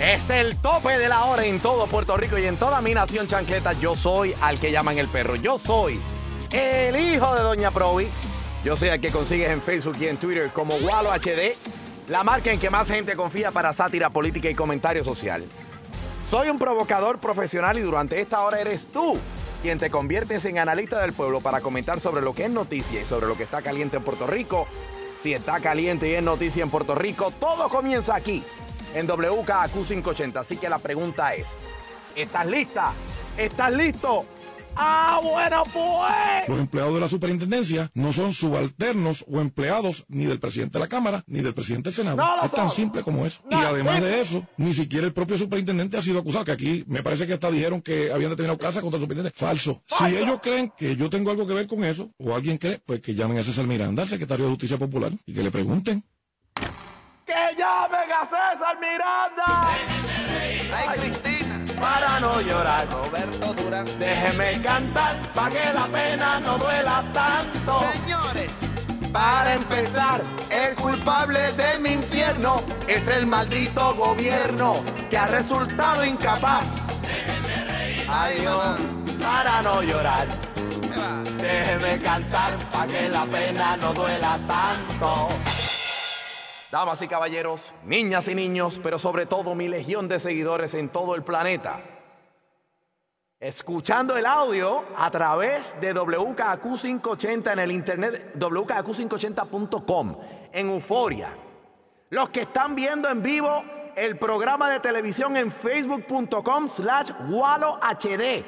Este es el tope de la hora en todo Puerto Rico y en toda mi nación chancleta. Yo soy al que llaman el perro. Yo soy el hijo de Doña Provi. Yo soy el que consigues en Facebook y en Twitter como Walo HD, la marca en que más gente confía para sátira política y comentario social. Soy un provocador profesional y durante esta hora eres tú quien te conviertes en analista del pueblo para comentar sobre lo que es noticia y sobre lo que está caliente en Puerto Rico. Si está caliente y es noticia en Puerto Rico, todo comienza aquí en WKAQ 580. Así que la pregunta es, ¿estás lista? ¿Estás listo? Ah, bueno, pues. Los empleados de la superintendencia no son subalternos o empleados ni del presidente de la Cámara ni del presidente del Senado. No es tan son. simple como eso. No, y además sí. de eso, ni siquiera el propio superintendente ha sido acusado, que aquí me parece que hasta dijeron que habían determinado casa contra el superintendente. Falso. Falso. Si ellos creen que yo tengo algo que ver con eso, o alguien cree, pues que llamen a César Miranda, al secretario de Justicia Popular, y que le pregunten. ¡Que llamen a César Miranda! Ay, Para no llorar. Roberto Durán. Déjeme cantar para que la pena no duela tanto. Señores, Para empezar, el culpable de mi infierno es el maldito gobierno que ha resultado incapaz. ay, mamá, Para no llorar, déjeme cantar para que la pena no duela tanto. Damas y caballeros, niñas y niños, pero sobre todo mi legión de seguidores en todo el planeta. Escuchando el audio a través de WKAQ 580 en el internet, WKAQ580.com, en Euforia. Los que están viendo en vivo el programa de televisión en facebook.com slash HD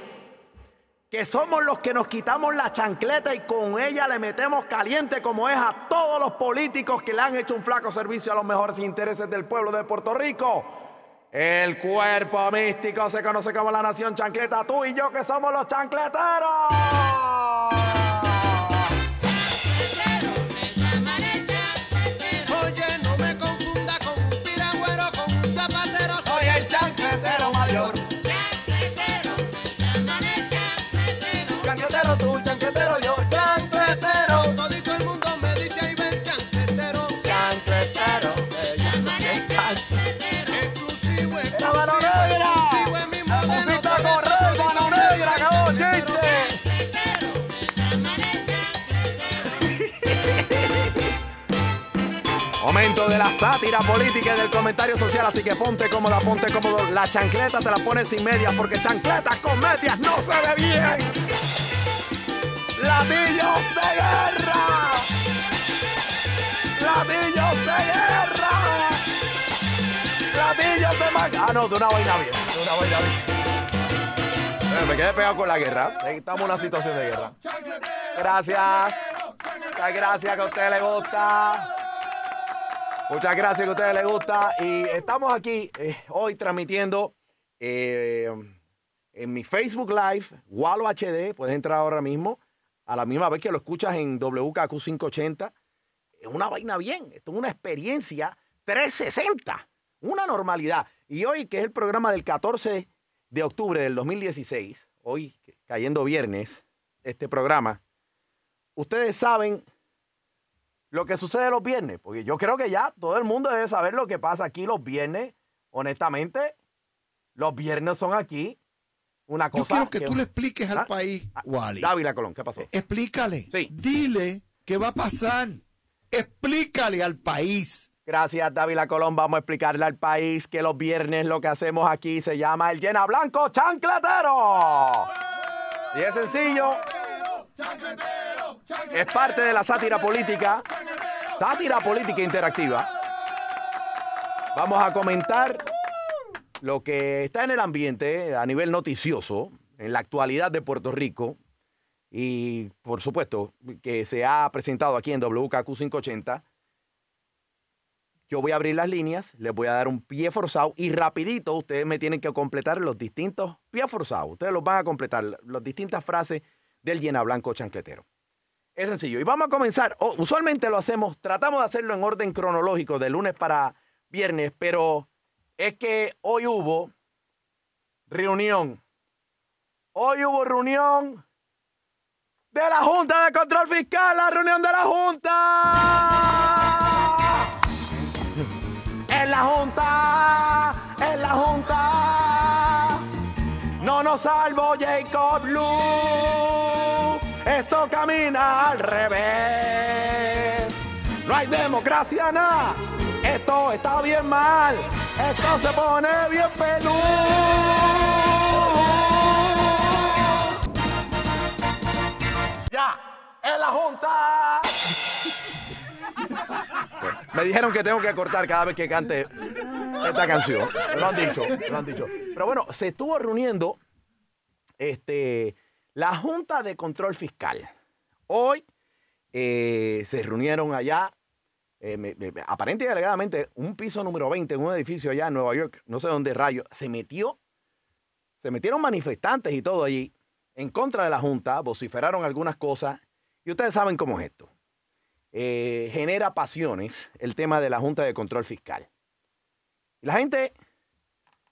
que somos los que nos quitamos la chancleta y con ella le metemos caliente como es a todos los políticos que le han hecho un flaco servicio a los mejores intereses del pueblo de Puerto Rico. El cuerpo místico se conoce como la nación chancleta, tú y yo que somos los chancleteros. Chancletero tú, chancletero yo, chancletero. Todito el mundo me dice ahí ven chancletero. Chancletero. Exclusivo, ¡La mano negra! exclusivo es mi ¡La modelo. pusiste a correr, mano negra! ¡Acabó el chiste! Momento de la sátira política y del comentario social, así que ponte cómoda, ponte cómodo. La chancleta te la pones sin medias, porque chancletas con medias no se ve bien. ¡Latillos de guerra! ¡Latillos de guerra! ¡Latillos de mag... Ah, no, de una vaina bien, de una vaina bien. Me quedé pegado con la guerra. Estamos en una situación de guerra. Gracias. Muchas gracias que a ustedes les gusta. Muchas gracias que a ustedes les gusta. Y estamos aquí eh, hoy transmitiendo eh, en mi Facebook Live, Walo HD. Puedes entrar ahora mismo. A la misma vez que lo escuchas en WKQ 580. Es una vaina bien. Esto es una experiencia 360. Una normalidad. Y hoy, que es el programa del 14 de octubre del 2016, hoy cayendo viernes, este programa, ustedes saben lo que sucede los viernes, porque yo creo que ya todo el mundo debe saber lo que pasa aquí los viernes. Honestamente, los viernes son aquí una Yo cosa. quiero que tú le expliques al Ah, país, ah, Wally. Dávila Colón, ¿qué pasó? Explícale. Sí. Dile qué va a pasar. Explícale al país. Gracias, Dávila Colón. Vamos a explicarle al país que los viernes lo que hacemos aquí se llama el Llena Blanco Chancletero. Y es sencillo. Es parte de la sátira política. Sátira política interactiva. Vamos a comentar lo que está en el ambiente a nivel noticioso, en la actualidad de Puerto Rico. Y por supuesto que se ha presentado aquí en WKQ 580 yo voy a abrir las líneas, les voy a dar un pie forzado y rapidito ustedes me tienen que completar los distintos pies forzados. Ustedes los van a completar, las distintas frases del llena blanco chancletero. Es sencillo. Y vamos a comenzar. Oh, usualmente lo hacemos, tratamos de hacerlo en orden cronológico, de lunes para viernes, pero es que hoy hubo reunión. Hoy hubo reunión de la Junta de Control Fiscal, la reunión de la Junta en la Junta, en la Junta. No nos salvo Jacob Blue. Esto camina al revés. No hay democracia, nada. Esto está bien mal. Esto se pone bien peludo. Ya, en la Junta. Me dijeron que tengo que cortar cada vez que cante esta canción. Lo han dicho, lo han dicho. Pero bueno, se estuvo reuniendo este, la Junta de Control Fiscal. Hoy eh, se reunieron allá, eh, aparentemente y alegadamente, un piso número 20 en un edificio allá en Nueva York, no sé dónde rayo, se metió, se metieron manifestantes y todo allí en contra de la Junta, vociferaron algunas cosas, y ustedes saben cómo es esto. Eh, genera pasiones el tema de la Junta de Control Fiscal. La gente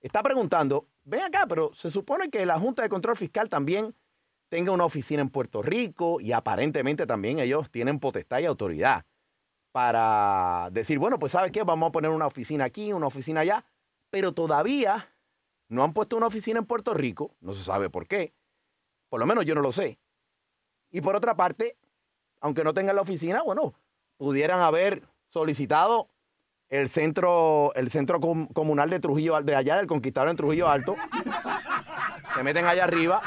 está preguntando, ven acá, pero se supone que la Junta de Control Fiscal también tenga una oficina en Puerto Rico y aparentemente también ellos tienen potestad y autoridad para decir, bueno, pues ¿sabes qué? Vamos a poner una oficina aquí, una oficina allá, pero todavía no han puesto una oficina en Puerto Rico, no se sabe por qué, por lo menos yo no lo sé. Y por otra parte, aunque no tengan la oficina, bueno, pudieran haber solicitado el centro, el centro comunal de Trujillo, de allá del Conquistador en Trujillo Alto. Se meten allá arriba.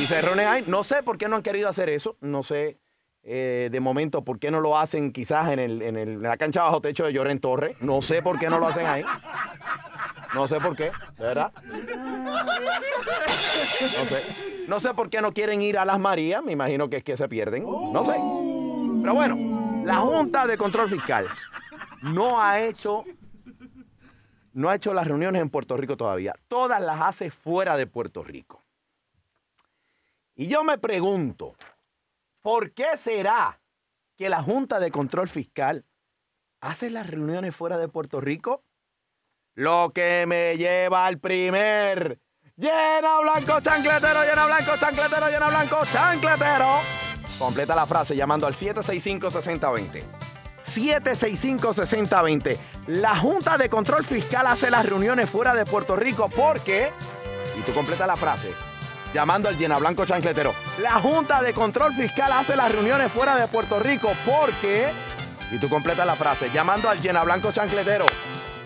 Y se reúnen ahí. No sé por qué no han querido hacer eso. No sé eh, de momento por qué no lo hacen quizás en, el, en, el, la cancha bajo techo de Lloren Torre. No sé por qué no lo hacen ahí. No sé por qué, verdad. No sé. No sé por qué no quieren ir a las Marías, me imagino que es que se pierden, no sé. Pero bueno, la Junta de Control Fiscal no ha hecho no ha hecho las reuniones en Puerto Rico todavía. Todas las hace fuera de Puerto Rico. Y yo me pregunto, ¿por qué será que la Junta de Control Fiscal hace las reuniones fuera de Puerto Rico? Lo que me lleva al primer Llena blanco, chancletero, llena blanco, chancletero, llena blanco, chancletero. Completa la frase llamando al 765-6020. 765-6020. La Junta de Control Fiscal hace las reuniones fuera de Puerto Rico porque, y tú completa la frase, llamando al blanco chancletero. La Junta de Control Fiscal hace las reuniones fuera de Puerto Rico porque, y tú completa la frase, llamando al blanco chancletero.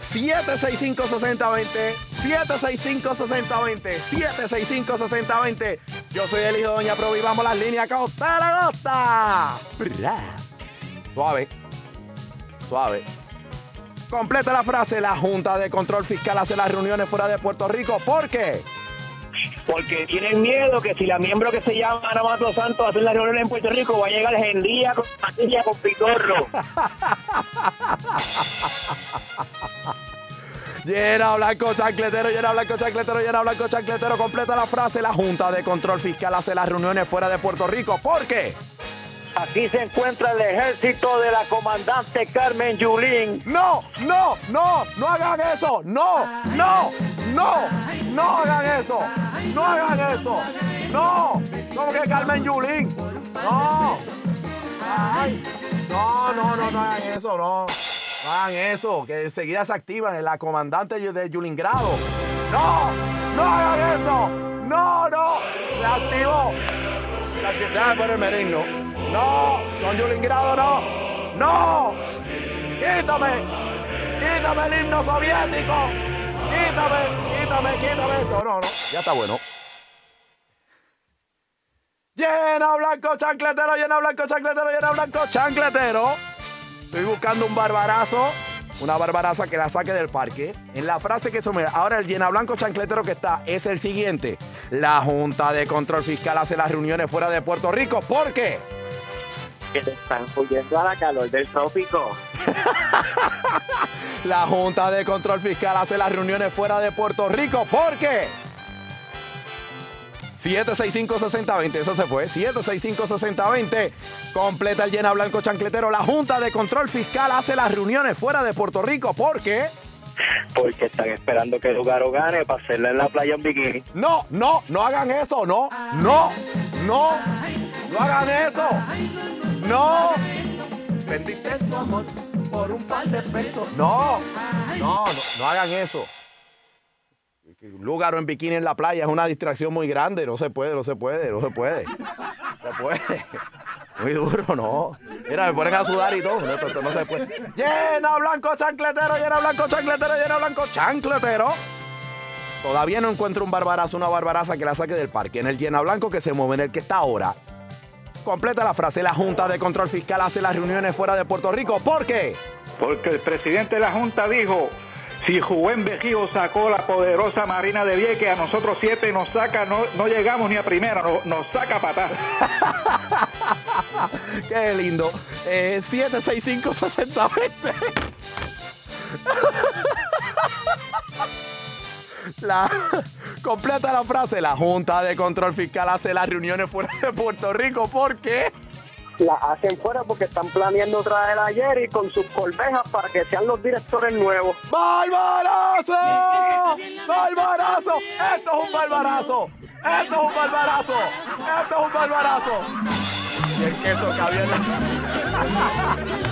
765-6020. 765-6020. 765-6020. Yo soy el hijo Doña Pro y vamos las líneas costa la costa. Suave. Suave. Completa la frase. La Junta de Control Fiscal hace las reuniones fuera de Puerto Rico. ¿Por qué? Porque tienen miedo que si la miembro que se llama Ana Mato Santos hace la reunión en Puerto Rico va a llegar Gendía con patilla con pitorro. Llena blanco chancletero, llena blanco chancletero, llena blanco chancletero. Completa la frase. La Junta de Control Fiscal hace las reuniones fuera de Puerto Rico. ¿Por qué? Aquí se encuentra el ejército de la comandante Carmen Yulín. No, no, no, no hagan eso. No, no, no, no hagan eso. No hagan eso. No, ¿cómo que Carmen Yulín? No. Ay, no, no, no, no hagan eso, no. No hagan eso, que enseguida se activan. La comandante de Yulingrado. No, no hagan eso. No, no. Se activó. Se activó. Déjame poner el No, con Julín Grado no. No. Quítame. Quítame el himno soviético. Quítame, quítame, quítame esto. No, no. Ya está bueno. Llena blanco chancletero, llena blanco chancletero, llena blanco chancletero. Estoy buscando un barbarazo. Una barbaraza que la saque del parque. En la frase que me Ahora el llena blanco chancletero que está es el siguiente. La Junta de Control Fiscal hace las reuniones fuera de Puerto Rico. ¿Por qué? Que te están huyendo a la calor del trópico. La Junta de Control Fiscal hace las reuniones fuera de Puerto Rico. ¿Por qué? 765-6020, eso se fue. 765-6020. Completa el llena blanco chancletero. La Junta de Control Fiscal hace las reuniones fuera de Puerto Rico. ¿Por qué? Porque están esperando que Lugaro gane para hacerla en la playa en bikini. No, no, no hagan eso, no, no, no, no hagan eso, no. Vendiste tu amor por un par de pesos. No, no, no, no hagan eso. Que Un lugar en bikini en la playa es una distracción muy grande. No se puede, no se puede, no se puede. No se puede. Muy duro, no. Mira, me ponen a sudar y todo. No, se puede. Llena blanco chancletero, llena blanco chancletero, llena blanco chancletero. Todavía no encuentro un barbarazo, una barbaraza que la saque del parque. En el llena blanco que se mueve en el que está ahora. Completa la frase. La Junta de Control Fiscal hace las reuniones fuera de Puerto Rico. ¿Por qué? Porque el presidente de la Junta dijo, si Rubén Vejigo sacó la poderosa Marina de Vieques, a nosotros siete nos saca, no, no llegamos ni a primera, no- nos saca patar. Qué lindo. Eh, 765-6020. La, completa la frase. La Junta de Control Fiscal hace las reuniones fuera de Puerto Rico. ¿Por qué? La hacen fuera porque están planeando traer a Jerry con sus colmejas para que sean los directores nuevos. ¡Barbarazo! ¡Barbarazo! ¡Esto es un barbarazo! ¡Esto es un barbarazo! ¡Esto es un barbarazo! Y el queso la...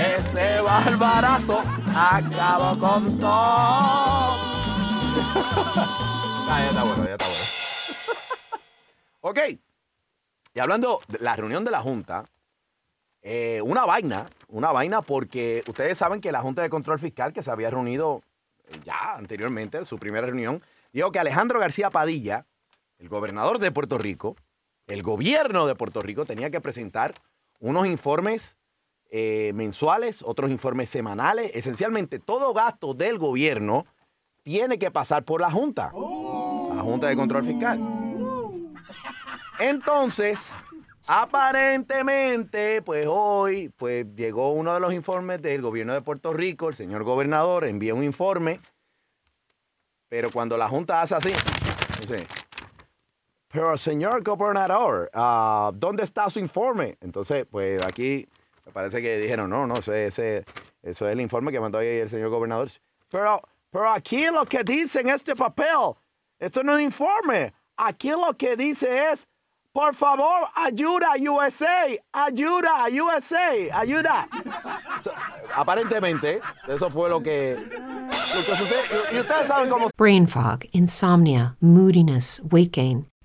Este barbarazo acabó con todo. Ah, ya está bueno, ya está bueno. ok. Y hablando de la reunión de la Junta, eh, una vaina, una vaina porque ustedes saben que la Junta de Control Fiscal que se había reunido eh, ya anteriormente, en su primera reunión, dijo que Alejandro García Padilla, el gobernador de Puerto Rico, el gobierno de Puerto Rico tenía que presentar unos informes eh, mensuales, otros informes semanales, esencialmente todo gasto del gobierno tiene que pasar por la Junta, la Junta de Control Fiscal. Entonces, aparentemente, pues hoy, pues llegó uno de los informes del gobierno de Puerto Rico, el señor gobernador envía un informe, pero cuando la Junta hace así, dice, pero señor gobernador, ah, ¿dónde está su informe? Entonces, pues aquí me parece que dijeron, no, no, ese, ese- eso es el informe que mandó ahí el señor gobernador. Pero, pero aquí lo que dice en este papel, esto no es un informe. Aquí lo que dice es, por favor, ayuda USA, ayuda USA, ayuda. So, aparentemente, eso fue lo que, lo que sucedió. Y- Y ustedes saben cómo Brain fog, insomnia, moodiness, weight gain.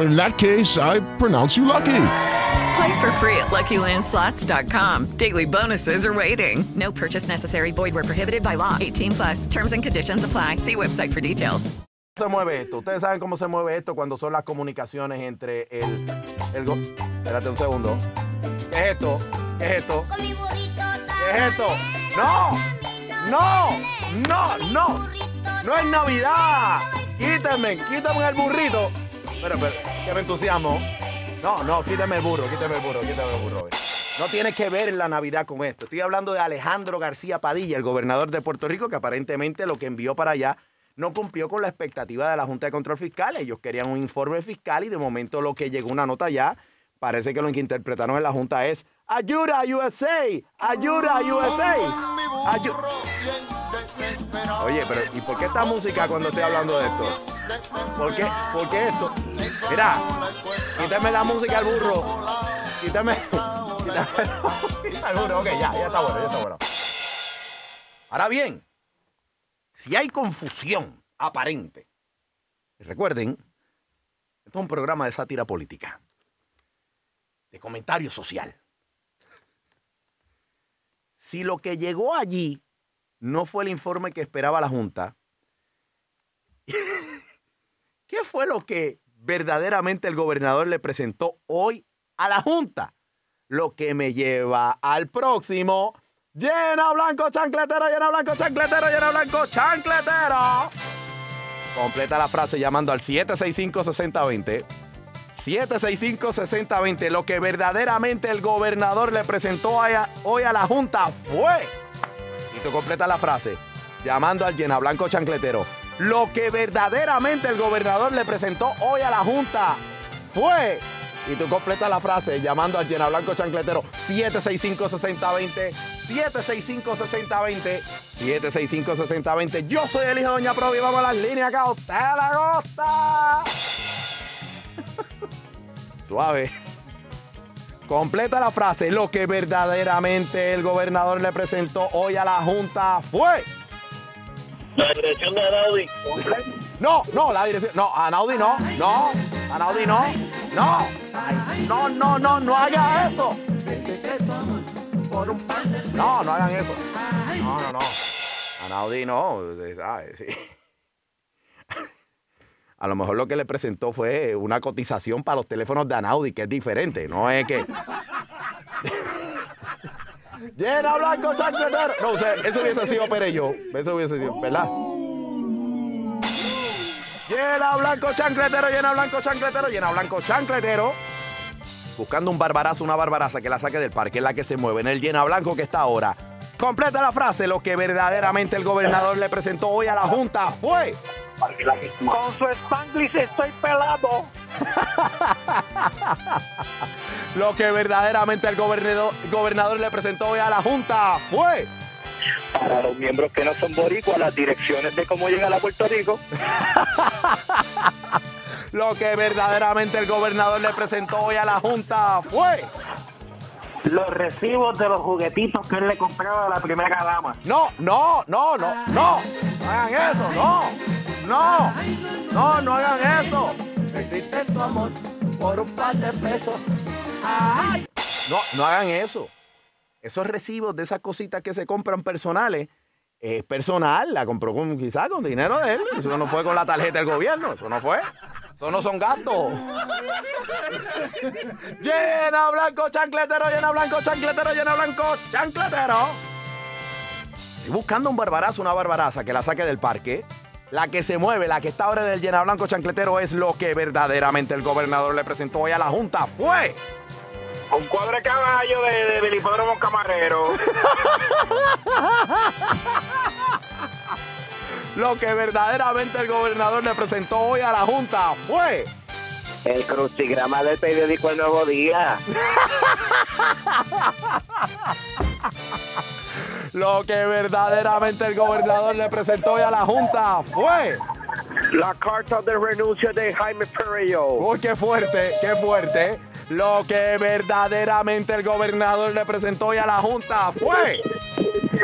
In that case, I pronounce you lucky. Play for free at LuckyLandSlots.com. Daily bonuses are waiting. No purchase necessary. Void where prohibited by law. 18 plus. Terms and conditions apply. See website for details. se mueve esto. Ustedes saben cómo se mueve esto cuando son las comunicaciones entre el, el go- Espérate un segundo. ¿Qué es esto? ¿Qué es esto? ¿Qué es esto? ¡No! ¡No! ¡No! ¡No! ¡No es Navidad! Quítenme, quítenme el burrito. Pero, pero, que me entusiasmo. No, no, quítame el burro, quítame el burro, quítame el burro. No tiene que ver la Navidad con esto. Estoy hablando de Alejandro García Padilla, el gobernador de Puerto Rico, que aparentemente lo que envió para allá no cumplió con la expectativa de la Junta de Control Fiscal. Ellos querían un informe fiscal y de momento lo que llegó una nota ya, parece que lo que interpretaron en la Junta es ¡Ayuda USA! ¡Ayuda USA! Ayu- Oye, pero ¿y por qué esta música cuando estoy hablando de esto? ¿Por qué? ¿Por qué esto? Mira, quítame la música al burro. Quítame. Quítame la música al burro. Ok, ya, ya está bueno, ya está bueno. Ahora bien, si hay confusión aparente, recuerden, esto es un programa de sátira política, de comentario social. Si lo que llegó allí no fue el informe que esperaba la Junta, ¿qué fue lo que verdaderamente el gobernador le presentó hoy a la Junta? Lo que me lleva al próximo. Llena blanco chancletero, llena blanco chancletero, llena blanco chancletero. Completa la frase llamando al 765-6020. 765-6020. Lo que verdaderamente el gobernador le presentó hoy a la Junta fue. Tú completa la frase llamando al llena blanco chancletero. Lo que verdaderamente el gobernador le presentó hoy a la Junta fue. Y tú completa la frase llamando al llena blanco chancletero 765-6020. 765-6020. 765-6020. Yo soy el hijo de Doña Provi. Vamos a las líneas acá. Usted la gusta. Suave. Completa la frase. Lo que verdaderamente el gobernador le presentó hoy a la Junta fue. La dirección de Anaudi. No, no, la dirección. No, Anaudi no. No, Anaudi no. No. No, no, no, no haga eso. No, no hagan eso. No, no, no. Anaudi no. sí. A lo mejor lo que le presentó fue una cotización para los teléfonos de Anaudi, que es diferente. No es que. Llena blanco chancletero. No, o eso hubiese sido Perello. Eso hubiese sido, ¿verdad? Llena blanco chancletero, llena blanco chancletero, llena blanco chancletero. Buscando un barbarazo, una barbaraza que la saque del parque, es la que se mueve en el llena blanco que está ahora. Completa la frase, lo que verdaderamente el gobernador le presentó hoy a la Junta fue. Con su Spanglish estoy pelado. Lo que verdaderamente el gobernador, gobernador le presentó hoy a la Junta fue. Para los miembros que no son boricuas, las direcciones de cómo llegar a Puerto Rico. Lo que verdaderamente el gobernador le presentó hoy a la Junta fue. Los recibos de los juguetitos que él le compraba a la primera dama. No, no, no, no, no. No hagan eso, no. No, no, no hagan eso. Perdiste tu amor por un par de pesos. Ay. No, no hagan eso. Esos recibos de esas cositas que se compran personales, es personal, la compró con, quizás con dinero de él. Eso no fue con la tarjeta del gobierno, eso no fue. Eso no son gastos. llena blanco chancletero, llena blanco chancletero, llena blanco chancletero. Estoy buscando un barbarazo, una barbaraza que la saque del parque. La que se mueve, la que está ahora en el llena blanco chancletero es lo que verdaderamente el gobernador le presentó hoy a la Junta. Fue. Un cuadro de caballo de, de, camarero. Lo que verdaderamente el gobernador le presentó hoy a la Junta fue. El crucigrama del periódico El Nuevo Día. Lo que verdaderamente el gobernador le presentó hoy a la Junta fue. La carta de renuncia de Jaime Perello. Uy, qué fuerte, qué fuerte. Lo que verdaderamente el gobernador le presentó hoy a la Junta fue.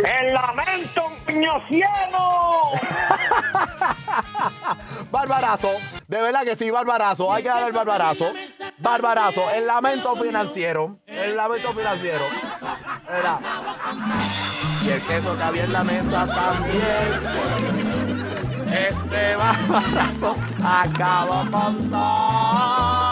¡El lamento piñociano! Barbarazo, de verdad que sí, barbarazo, hay que dar el barbarazo. Barbarazo, el lamento financiero, el lamento financiero. Era. Y el queso que había en la mesa también. Este barbarazo acaba todo.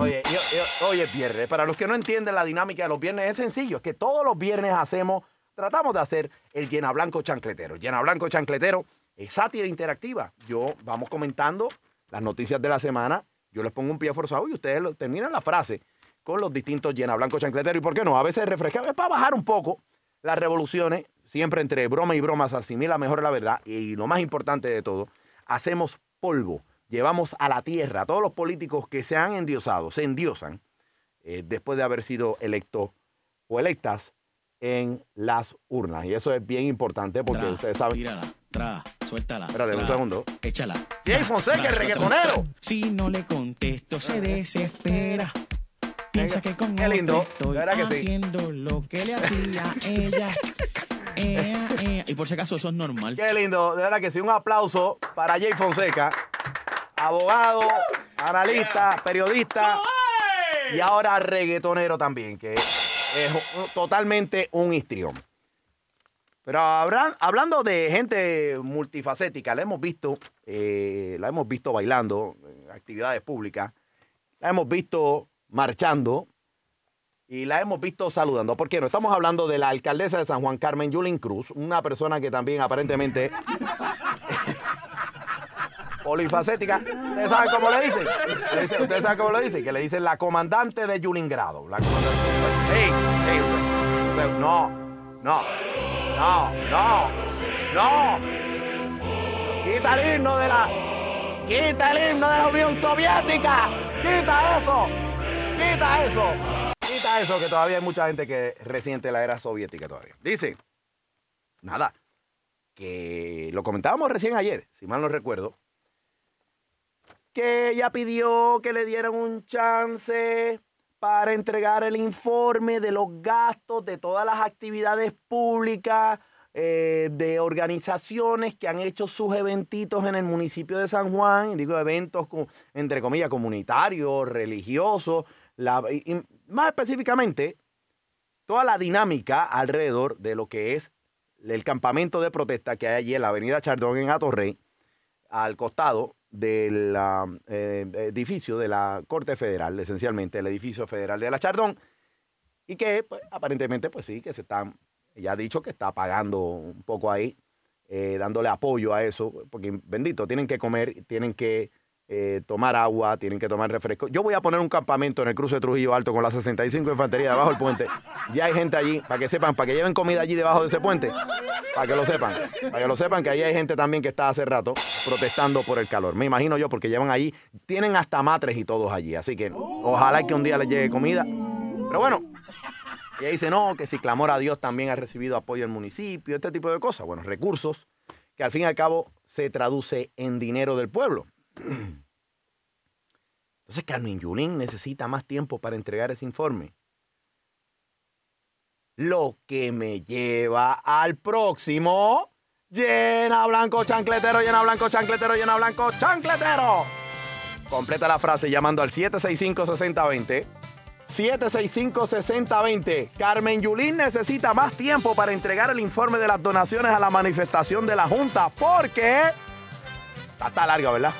Oye, yo- yo- oye, viernes. Para los que no entienden la dinámica de los viernes, es sencillo. Es que todos los viernes hacemos, tratamos de hacer el llena blanco chancletero. Llena blanco chancletero es sátira interactiva. Yo vamos comentando las noticias de la semana Yo les pongo un pie forzado y ustedes lo- terminan la frase con los distintos llena blanco chancleteros. ¿Y por qué no? A veces refrescar es para bajar un poco las revoluciones. Siempre entre broma y broma se asimila mejor la verdad. Y lo más importante de todo, hacemos polvo. Llevamos a la tierra a todos los políticos que se han endiosado, se endiosan eh, después de haber sido electos o electas en las urnas. Y eso es bien importante porque Tra, ustedes saben. Tírala, tra, suéltala. Espérate un segundo. Échala. Jay Fonseca, el reggaetonero. Si no le contesto, se desespera. Piensa que con Qué lindo, estoy que sí. haciendo lo que le hacía ella. Ea, ea. Y por si acaso, eso es normal. Qué lindo, de verdad que sí. Un aplauso para Jay Fonseca, abogado, analista, periodista y ahora reggaetonero también, que es totalmente un histrión. Pero hablan- hablando de gente multifacética, la hemos visto, eh, la hemos visto bailando en actividades públicas, la hemos visto marchando y la hemos visto saludando. ¿Por qué no? Estamos hablando de la alcaldesa de San Juan, Carmen Yulín Cruz, una persona que también aparentemente polifacética. ¿Ustedes saben cómo le dicen? ¿Ustedes saben cómo le dicen? Que le dicen la comandante de Yulingrado. La comandante. No, no, no, no, no. Quita el himno de la. Quita el himno de la Unión Soviética. Quita eso. Quita eso. Quita eso, que todavía hay mucha gente que resiente la era soviética todavía. Dice, nada, que lo comentábamos recién ayer, si mal no recuerdo, que ella pidió que le dieran un chance para entregar el informe de los gastos de todas las actividades públicas eh, de organizaciones que han hecho sus eventitos en el municipio de San Juan, digo eventos co- entre comillas comunitarios, religiosos, y más específicamente toda la dinámica alrededor de lo que es el campamento de protesta que hay allí en la avenida Chardón en Atorrey, al costado del ah, eh, edificio de la Corte Federal, esencialmente el edificio federal de la Chardón, y que pues, aparentemente, pues sí, que se están, ya ha dicho que está pagando un poco ahí, eh, dándole apoyo a eso, porque bendito, tienen que comer, tienen que eh, tomar agua, tienen que tomar refresco. Yo voy a poner un campamento en el cruce de Trujillo Alto con la 65 Infantería debajo del puente. Ya hay gente allí, para que sepan, para que lleven comida allí debajo de ese puente, para que lo sepan, para que lo sepan que ahí hay gente también que está hace rato protestando por el calor. Me imagino yo, porque llevan allí, tienen hasta matres y todos allí, así que ojalá que un día les llegue comida. Pero bueno, y ella dice, no, que si clamor a Dios también ha recibido apoyo el municipio, este tipo de cosas. Bueno, recursos que al fin y al cabo se traduce en dinero del pueblo. Entonces Carmen Yulín necesita más tiempo para entregar ese informe. Lo que me lleva al próximo. Llena blanco chancletero, llena blanco chancletero, llena blanco chancletero. Completa la frase llamando al 765-6020. 765-6020. Carmen Yulín necesita más tiempo para entregar el informe de las donaciones a la manifestación de la Junta porque... Está, está larga, ¿verdad?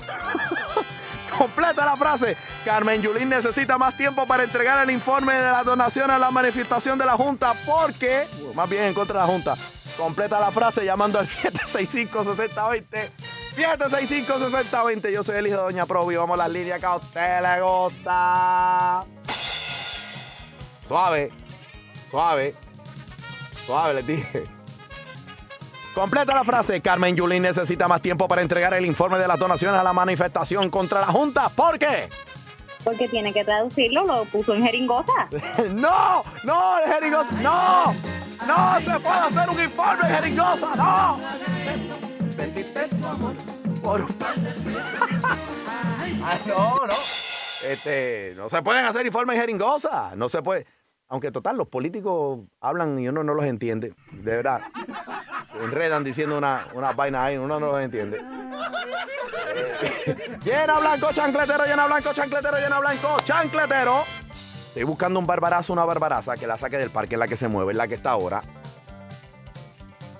Completa la frase. Carmen Yulín necesita más tiempo para entregar el informe de las donaciones a la manifestación de la Junta porque... Más bien en contra de la Junta. Completa la frase llamando al 765-6020. 765-6020. Yo soy el hijo de Doña Provi. Vamos a las líneas que a usted le gusta. Suave. Suave. Suave, les dije. Completa la frase. Carmen Yulín necesita más tiempo para entregar el informe de las donaciones a la manifestación contra la Junta. ¿Por qué? Porque tiene que traducirlo, lo puso en jeringosa. ¡No! ¡No, el jeringosa! ¡No! ¡No se puede hacer un informe de jeringosa! ¡No! Vendiste tu amor por un... Ay, no, no. Este, no se pueden hacer informes de jeringosa. No se puede. Aunque total, los políticos hablan y uno no los entiende. De verdad. Enredan diciendo una, una vaina ahí, uno no los entiende. Eh, llena blanco, chancletero, llena blanco, chancletero, llena blanco, chancletero. Estoy buscando un barbarazo, una barbaraza que la saque del parque, en la que se mueve, en la que está ahora.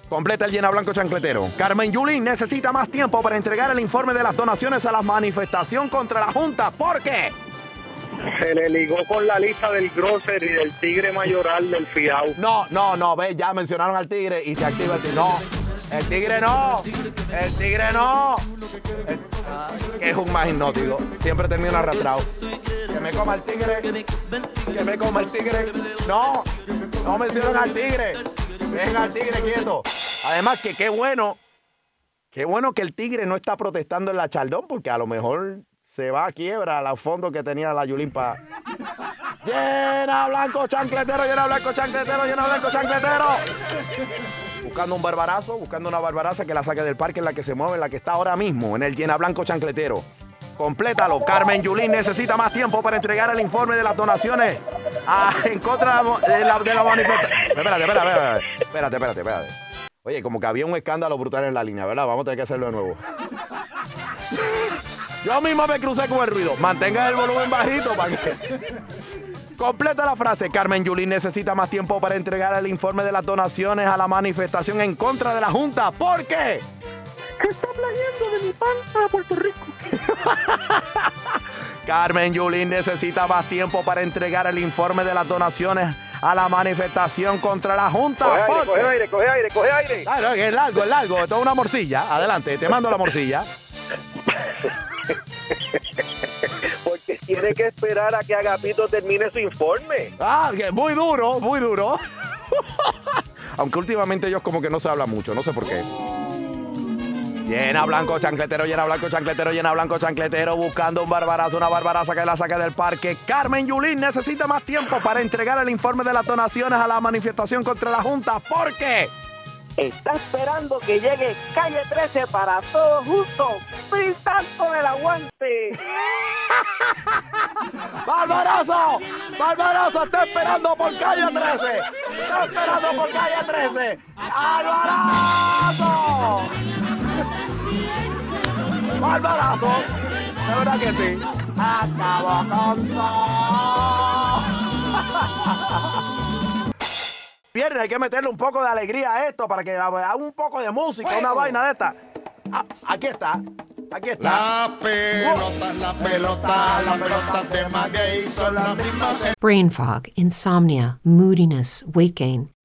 Completa el llena blanco chancletero. Carmen Yulín necesita más tiempo para entregar el informe de las donaciones a la manifestación contra la Junta. ¿Por qué? Se le ligó con la lista del grocery del tigre mayoral del FIAU. No, no, no, ve, ya mencionaron al tigre y se activa el tigre. No, El tigre no. El tigre no. El- que es un más hipnótico. Siempre termina arrastrado. Que me coma el tigre. Que me coma el tigre. No. No mencionen al tigre. Venga al tigre quieto. Además que qué bueno. Qué bueno que el tigre no está protestando en la chaldón porque a lo mejor se va a quiebra a los fondos que tenía la Yulín para... Llena blanco chancletero, llena blanco chancletero, llena blanco chancletero. Buscando un barbarazo, buscando una barbaraza que la saque del parque en la que se mueve, en la que está ahora mismo, en el llena blanco chancletero. Complétalo. Carmen Yulín necesita más tiempo para entregar el informe de las donaciones ah, en contra de la, de la manifestación. Espérate, espérate, espérate, espérate, espérate, espérate. Oye, como que había un escándalo brutal en la línea, ¿verdad? Vamos a tener que hacerlo de nuevo. Yo mismo me crucé con el ruido. Mantenga el volumen bajito para que. Completa la frase. Carmen Yulín necesita más tiempo para entregar el informe de las donaciones a la manifestación en contra de la Junta. ¿Por qué? ¿Qué está planeando de mi pan a Puerto Rico? Carmen Yulín necesita más tiempo para entregar el informe de las donaciones a la manifestación contra la Junta. Coge aire, ¿Por coge aire, coge aire, coge aire. Claro, es largo, es largo. Esto es una morcilla. Adelante, te mando la morcilla. Porque tiene que esperar a que Agapito termine su informe. Ah, muy duro, muy duro. Aunque últimamente ellos como que no se hablan mucho, no sé por qué. Llena blanco chancletero, llena blanco chancletero, llena blanco chancletero, buscando un barbarazo, una barbaraza que la saque del parque. Carmen Yulín necesita más tiempo para entregar el informe de las donaciones a la manifestación contra la Junta. ¿Por qué? Está esperando que llegue calle 13 para todos juntos. Pintar con el aguante. ¡Barbarazo! ¡Barbarazo! ¡Está esperando por calle 13! ¡Está esperando por calle 13! ¡Barbarazo! ¡Barbarazo! De verdad que sí. Acabo con todo. Viernes hay que meterle un poco de alegría a esto para que haga un poco de música, una vaina de esta. Ah, aquí está. Aquí está. La pelota, la pelota, la pelota de Maguey son las mismas. Brain fog, insomnia, moodiness, weight gain.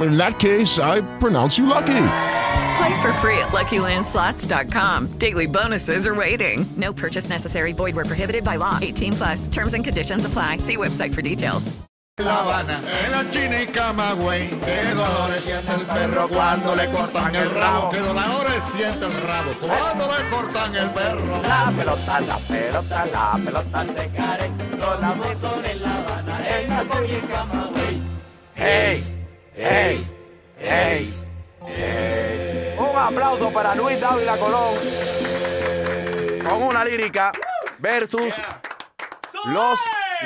In that case, I pronounce you lucky. Play for free at LuckyLandSlots.com. Daily bonuses are waiting. No purchase necessary. Void were prohibited by law. 18 plus. Terms and conditions apply. See website for details. La Habana, en la China y Camagüey, qué dolores siente el perro cuando le cortan el rabo, qué dolores siente el rabo cuando le cortan el perro. La pelota, la pelota, la pelota de Karen, no la beso en La Habana, en la y en Camagüey. ¡Hey! ¡Hey! ¡Hey! ¡Hey! Un aplauso para Luis Dávila Colón con una lírica versus los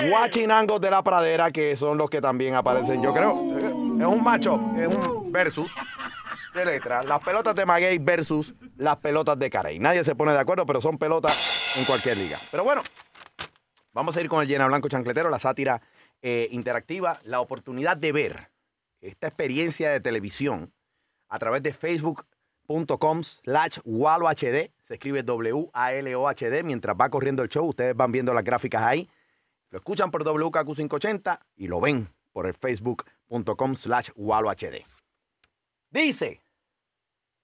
guachinangos de la pradera, que son los que también aparecen, yo creo. Es un macho, es un versus de letra. Las pelotas de Maguey versus las pelotas de Carey. Nadie se pone de acuerdo, pero son pelotas en cualquier liga. Pero bueno, vamos a ir con el llena blanco chancletero, la sátira eh, interactiva, la oportunidad de ver esta experiencia de televisión a través de facebook.com slash WaloHD. Se escribe W-A-L-O-H-D. Mientras va corriendo el show, ustedes van viendo las gráficas ahí. Lo escuchan por WKQ580 y lo ven por el facebook.com slash WaloHD. Dice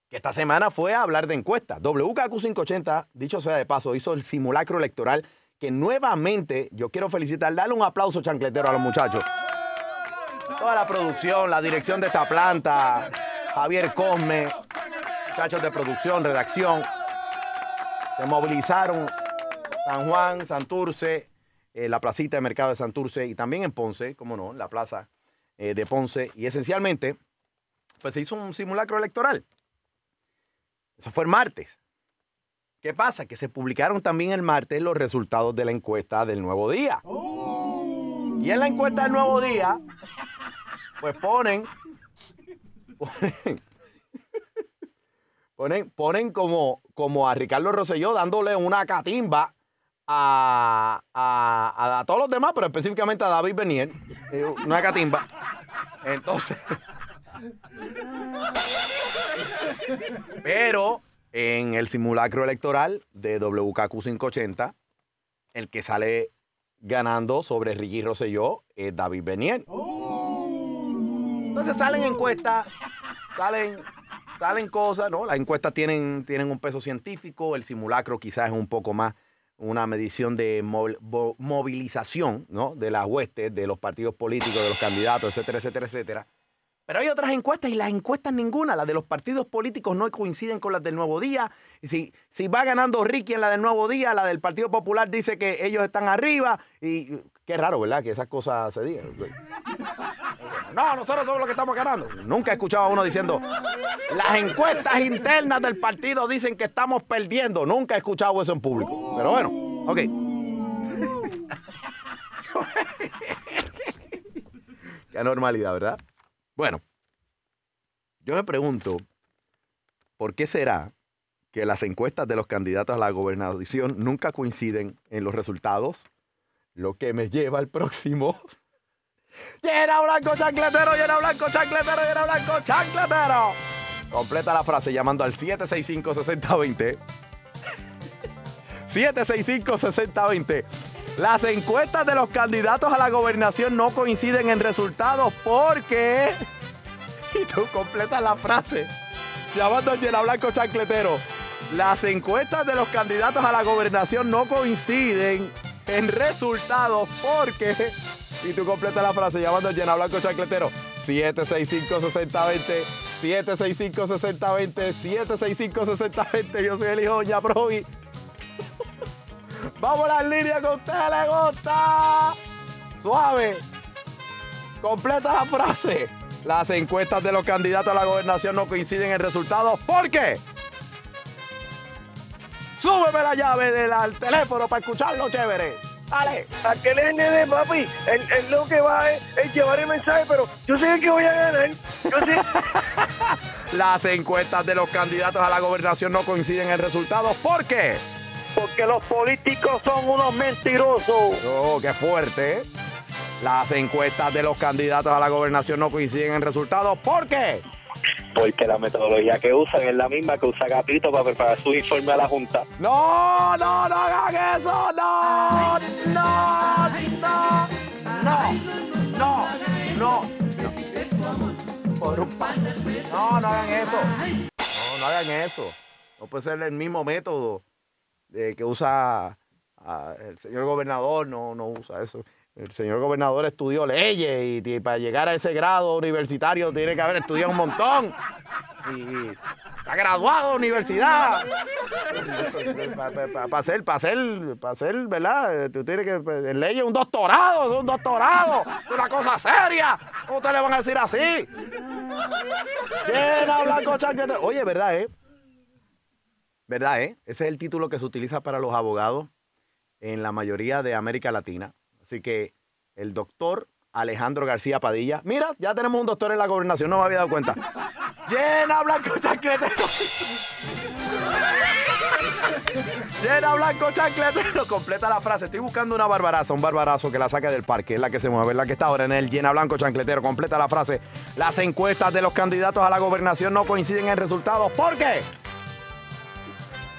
que esta semana fue a hablar de encuestas. WKQ580, dicho sea de paso, hizo el simulacro electoral que nuevamente yo quiero felicitar, darle un aplauso chancletero a los muchachos. Toda la producción, la dirección de esta planta, Javier Cosme, muchachos de producción, redacción, se movilizaron San Juan, Santurce, eh, la placita de mercado de Santurce y también en Ponce, como no, la plaza eh, de Ponce. Y esencialmente, pues se hizo un simulacro electoral. Eso fue el martes. ¿Qué pasa? Que se publicaron también el martes los resultados de la encuesta del Nuevo Día. Y en la encuesta del Nuevo Día, pues ponen, ponen, ponen, como, como a Ricardo Rosselló dándole una catimba a, a- a todos los demás, pero específicamente a David Benier. Una catimba. Entonces, pero en el simulacro electoral de WKQ 580, el que sale ganando sobre Ricky Rosselló es David Benier. Entonces salen encuestas, salen, salen cosas, ¿no? Las encuestas tienen, tienen un peso científico, el simulacro quizás es un poco más una medición de movilización, ¿no? De las huestes, de los partidos políticos, de los candidatos, etcétera, etcétera, etcétera. Pero hay otras encuestas y las encuestas ninguna, las de los partidos políticos no coinciden con las del Nuevo Día. Si, si va ganando Ricky en la del Nuevo Día, la del Partido Popular dice que ellos están arriba. Y qué raro, ¿verdad? Que esas cosas se digan. No, nosotros somos los que estamos ganando. Nunca he escuchado a uno diciendo, las encuestas internas del partido dicen que estamos perdiendo. Nunca he escuchado eso en público. Pero bueno, ok. Qué anormalidad, ¿verdad? Bueno, yo me pregunto, ¿por qué será que las encuestas de los candidatos a la gobernación nunca coinciden en los resultados? Lo que me lleva al próximo. Llena blanco chancletero, llena blanco chancletero, llena blanco chancletero. Completa la frase llamando al 765-6020. 765-6020. Las encuestas de los candidatos a la gobernación no coinciden en resultados porque... Y tú completas la frase llamando al llena blanco chancletero. Las encuestas de los candidatos a la gobernación no coinciden en resultados porque... Y tú completas la frase llamando al llena blanco chancletero. 765-6020. 765-6020. 765-6020. Yo soy el hijo de Doña Provi. Vamos a las líneas que a usted le gusta. Suave. Completa la frase. Las encuestas de los candidatos a la gobernación no coinciden en resultados. ¿Por qué? Súbeme la llave del al teléfono para escucharlo, chévere. Dale. Aquel ND, papi, él, él lo que va es, es llevar el mensaje, pero yo sé que voy a ganar. Yo sé. Las encuestas de los candidatos a la gobernación no coinciden en resultados. ¿Por qué? Porque los políticos son unos mentirosos. Oh, qué fuerte. ¿eh? Las encuestas de los candidatos a la gobernación no coinciden en resultados. ¿Por qué? Porque la metodología que usan es la misma que usa Capito para preparar su informe a la Junta. No, no, no hagan eso. No, no, no, no, no, no. Por un pa- No, no hagan eso. No, no hagan eso. No puede ser el mismo método eh, que usa ah, el señor gobernador. No, no usa eso. El señor gobernador estudió leyes y, para llegar a ese grado universitario tiene que haber estudiado un montón. Y, está graduado de universidad. Para hacer, para hacer, para hacer, ¿verdad? Tú tienes que, pues, leyes, un doctorado, un doctorado, es una cosa seria. ¿Cómo ustedes le van a decir así? Llena blanco chancletero. Oye, ¿verdad, eh? ¿Verdad, eh? Ese es el título que se utiliza para los abogados en la mayoría de América Latina. Así que el doctor Alejandro García Padilla. Mira, ya tenemos un doctor en la gobernación, no me había dado cuenta. Llena blanco chancletero. Llena blanco chancletero. Completa la frase. Estoy buscando una barbaraza, un barbarazo que la saque del parque. Es la que se mueve, es la que está ahora en el llena blanco chancletero. Completa la frase. Las encuestas de los candidatos a la gobernación no coinciden en resultados. ¿Por qué?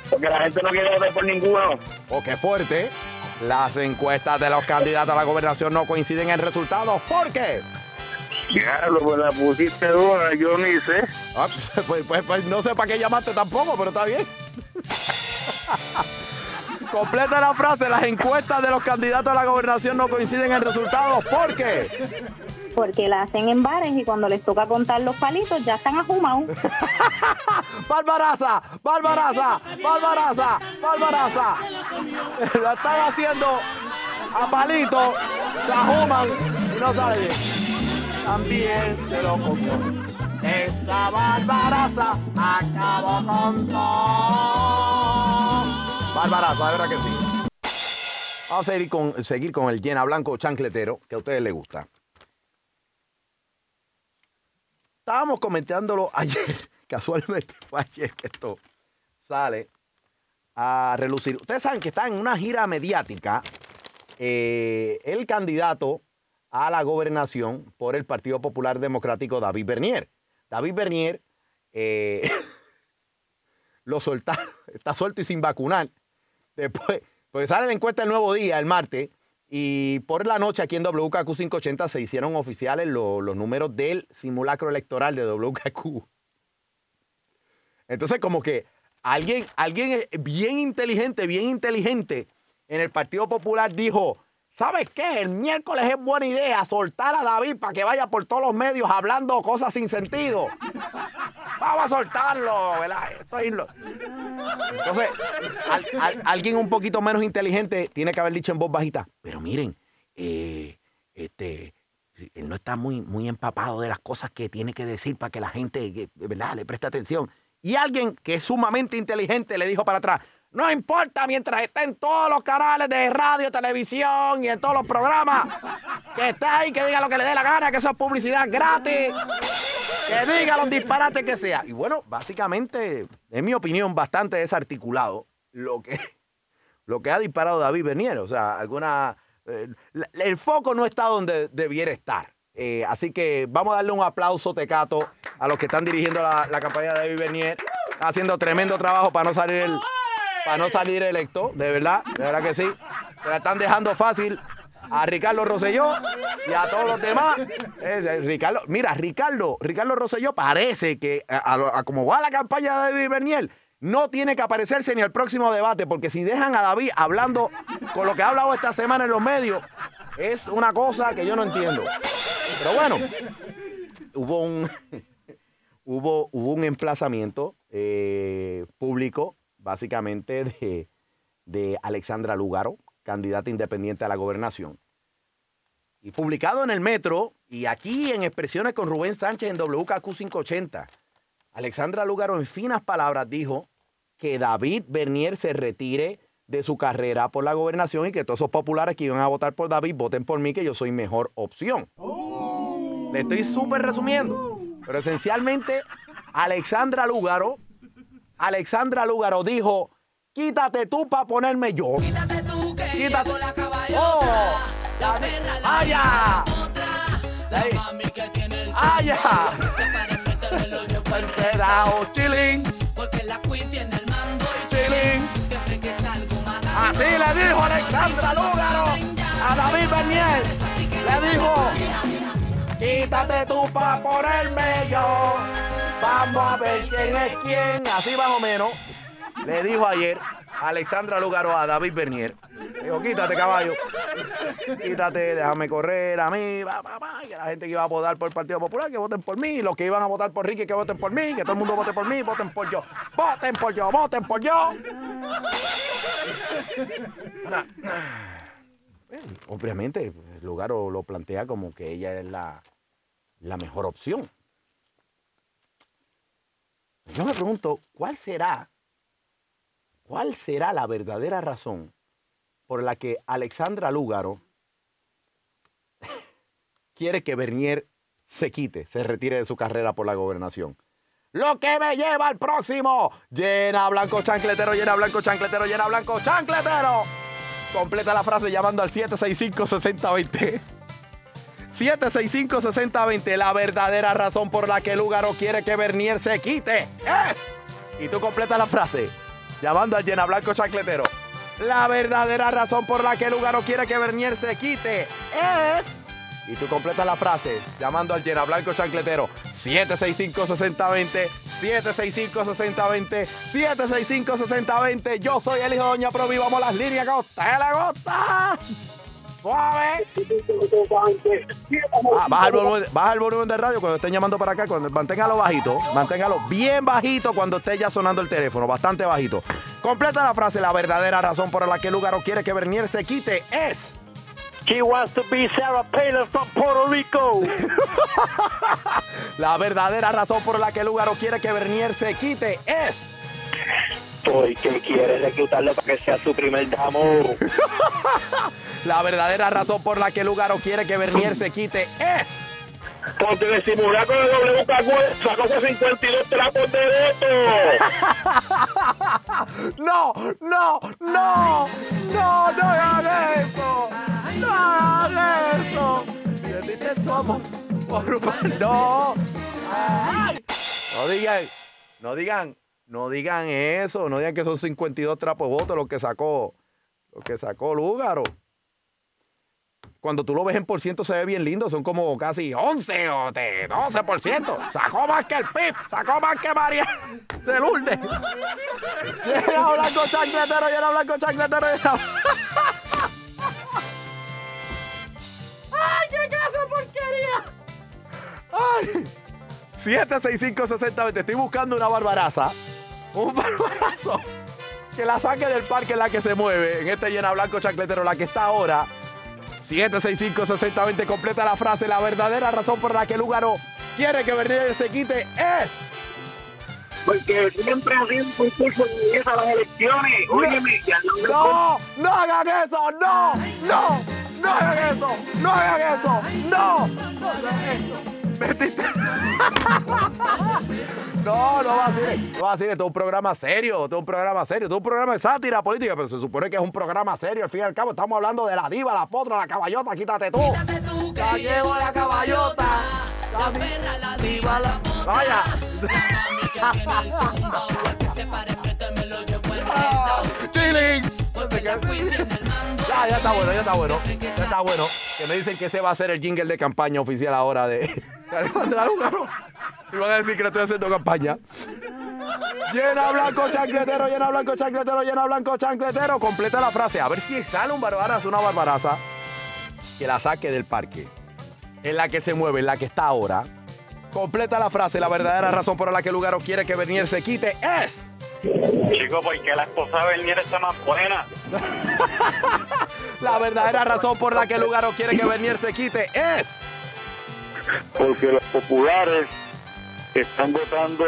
Porque la gente no quiere votar por ninguno. Oh, qué fuerte. Las encuestas de los candidatos a la gobernación no coinciden en resultados. ¿Por qué? Diablo, pues la pusiste dura, yo ni sé. Ah, pues, pues- pues no sé para qué llamaste tampoco, pero está bien. Completa la frase. Las encuestas de los candidatos a la gobernación no coinciden en resultados. ¿Por qué? Porque la hacen en bares y cuando les toca contar los palitos ya están ajumados. ¡Barbaraza! ¡Barbaraza! ¡Barbaraza! ¡Barbaraza! La están haciendo a palito, se ajuman y no sale. También se lo comió. Esa barbaraza acabó con todo. Barbaraza, de verdad que sí. Vamos a seguir con, seguir con el llena blanco chancletero que a ustedes les gusta. Estábamos comentándolo ayer, casualmente fue ayer que esto sale a relucir. Ustedes saben que está en una gira mediática eh, el candidato a la gobernación por el Partido Popular Democrático, David Bernier. David Bernier eh, lo soltaron, está suelto y sin vacunar. Después, pues sale la encuesta el nuevo día, el martes, y por la noche aquí en WKQ 580 se hicieron oficiales lo- los números del simulacro electoral de WKQ. Entonces, como que alguien, alguien bien inteligente, bien inteligente en el Partido Popular dijo, ¿sabes qué? El miércoles es buena idea soltar a David para que vaya por todos los medios hablando cosas sin sentido. Vamos a soltarlo, ¿verdad? Esto es lo- Entonces, al- al- alguien un poquito menos inteligente tiene que haber dicho en voz bajita, pero miren, eh, este, él no está muy, muy empapado de las cosas que tiene que decir para que la gente, que, ¿verdad?, le preste atención. Y alguien que es sumamente inteligente le dijo para atrás, no importa mientras esté en todos los canales de radio, televisión y en todos los programas, que esté ahí, que diga lo que le dé la gana, que eso es publicidad gratis, que diga los disparates que sea. Y bueno, básicamente, en mi opinión, bastante desarticulado lo que, lo que ha disparado David Bernier. O sea, alguna. eh, el foco no está donde debiera estar. Eh, así que vamos a darle un aplauso, Tecato, a los que están dirigiendo la, campaña de David Bernier. Haciendo tremendo trabajo para no salir el- para no salir electo, de verdad, de verdad que sí. Se la están dejando fácil a Ricardo Rosselló y a todos los demás. Eh, Ricardo, mira, Ricardo, Ricardo Rosselló parece que a- a como va la campaña de David Bernier, no tiene que aparecerse ni al próximo debate, porque si dejan a David hablando con lo que ha hablado esta semana en los medios, es una cosa que yo no entiendo. Pero bueno, hubo un, hubo, hubo un emplazamiento eh, público, básicamente, de, de Alexandra Lúgaro, candidata independiente a la gobernación. Y publicado en el Metro y aquí en expresiones con Rubén Sánchez en WKQ 580, Alexandra Lúgaro en finas palabras dijo que David Bernier se retire de su carrera por la gobernación y que todos esos populares que iban a votar por David voten por mí, que yo soy mejor opción. Le estoy súper resumiendo. Pero esencialmente, Alexandra Lúgaro, Alexandra Lúgaro dijo, quítate tú para ponerme yo. Quítate tú que quítate. la ¡Oh! La perra, la ¡Allá! La mami que tiene el chilling. Porque la queen tiene el mando y chilling. Siempre que salgo Así le dijo Alexandra Lúgaro a David Bernier. Le dijo, quítate tú para ponerme yo. Vamos a ver quién es quién. Así más o menos. Le dijo ayer Alexandra Lúgaro a David Bernier. Dijo, quítate caballo. Quítate, déjame correr a mí. Va, va, va. Que la gente que iba a votar por el Partido Popular, que voten por mí. Los que iban a votar por Ricky, que voten por mí. Que todo el mundo vote por mí. Voten por yo. Voten por yo. Voten por yo. Obviamente, Lugaro lo plantea como que ella es la, la mejor opción. Yo me pregunto, ¿cuál será, cuál será la verdadera razón por la que Alexandra Lúgaro quiere que Bernier se quite, se retire de su carrera por la gobernación? Lo que me lleva al próximo. Llena blanco chancletero, llena blanco chancletero, llena blanco chancletero. Completa la frase llamando al 765-6020. 765-6020. La verdadera razón por la que Lugaro quiere que Bernier se quite es. Y tú completa la frase llamando al llena blanco chancletero. La verdadera razón por la que Lugaro quiere que Bernier se quite es. Y tú completas la frase llamando al llena blanco chancletero 765-6020, 765-6020, 765-6020. Yo soy el hijo de Doña Provi. Vamos a las líneas que a usted. Suave. Ah, baja, el volumen, baja el volumen de radio cuando estén llamando para acá. Cuando, manténgalo bajito. Manténgalo bien bajito cuando esté ya sonando el teléfono. Bastante bajito. Completa la frase. La verdadera razón por la que Lugaro quiere que Bernier se quite es. She wants to be Sarah Palin from Puerto Rico. La verdadera razón por la que Lugaro quiere que Bernier se quite es. Porque quiere reclutarlo para que sea su primer damo. La verdadera razón por la que Lugaro quiere que Bernier se quite es. Porque de simulacro de W Cagüe sacó 52 trapos de voto. No, no, no, no, no hagan eso. No hagan eso. Por No. No digan, no digan, no digan eso. No digan que son 52 trapos de voto lo que sacó, lo que sacó Lúgaro. Cuando tú lo ves en por ciento se ve bien lindo, son como casi 11 o de 12%. Sacó más que el PIB, sacó más que María de Lourdes. Llena blanco chancletero, llena blanco chancletero, llena... ¡Ay, qué de porquería! ¡Ay! 765-6020. Estoy buscando una barbaraza. Un barbarazo. Que la saque del parque en la que se mueve. En este llena blanco chancletero, la que está ahora. 765-6020. Completa la frase. La verdadera razón por la que Lugaro quiere que Bernier se quite es. Porque siempre ha sido un concurso de belleza a las elecciones. Óyeme, ya no, No, no hagan eso, no, no, no hagan eso, no hagan eso, no, no hagan eso. Metiste- No, no va a ser, no va a ser, esto es un programa serio, esto es un programa serio, esto es un programa de sátira política, pero se supone que es un programa serio, al fin y al cabo estamos hablando de la diva, la potra, la caballota, quítate tú. Ya llevo la caballota, la perra, la diva, la Vaya. Chilling. Ya, ya está bueno, ya está bueno. Ya está bueno. Que me dicen que ese va a ser el jingle de campaña oficial ahora de Alejandra Lugaro. Y van a decir que no estoy haciendo campaña. Llena blanco chancletero, llena blanco chancletero, llena blanco chancletero. Completa la frase. A ver si sale un barbarazo, una barbaraza. Que la saque del parque. En la que se mueve, en la que está ahora. Completa la frase. La verdadera razón por la que Lugaro quiere que Bernier se quite es. Chico, porque la esposa de Bernier está más buena. La verdadera razón por la que Lugaro quiere que Bernier se quite es. porque los populares están votando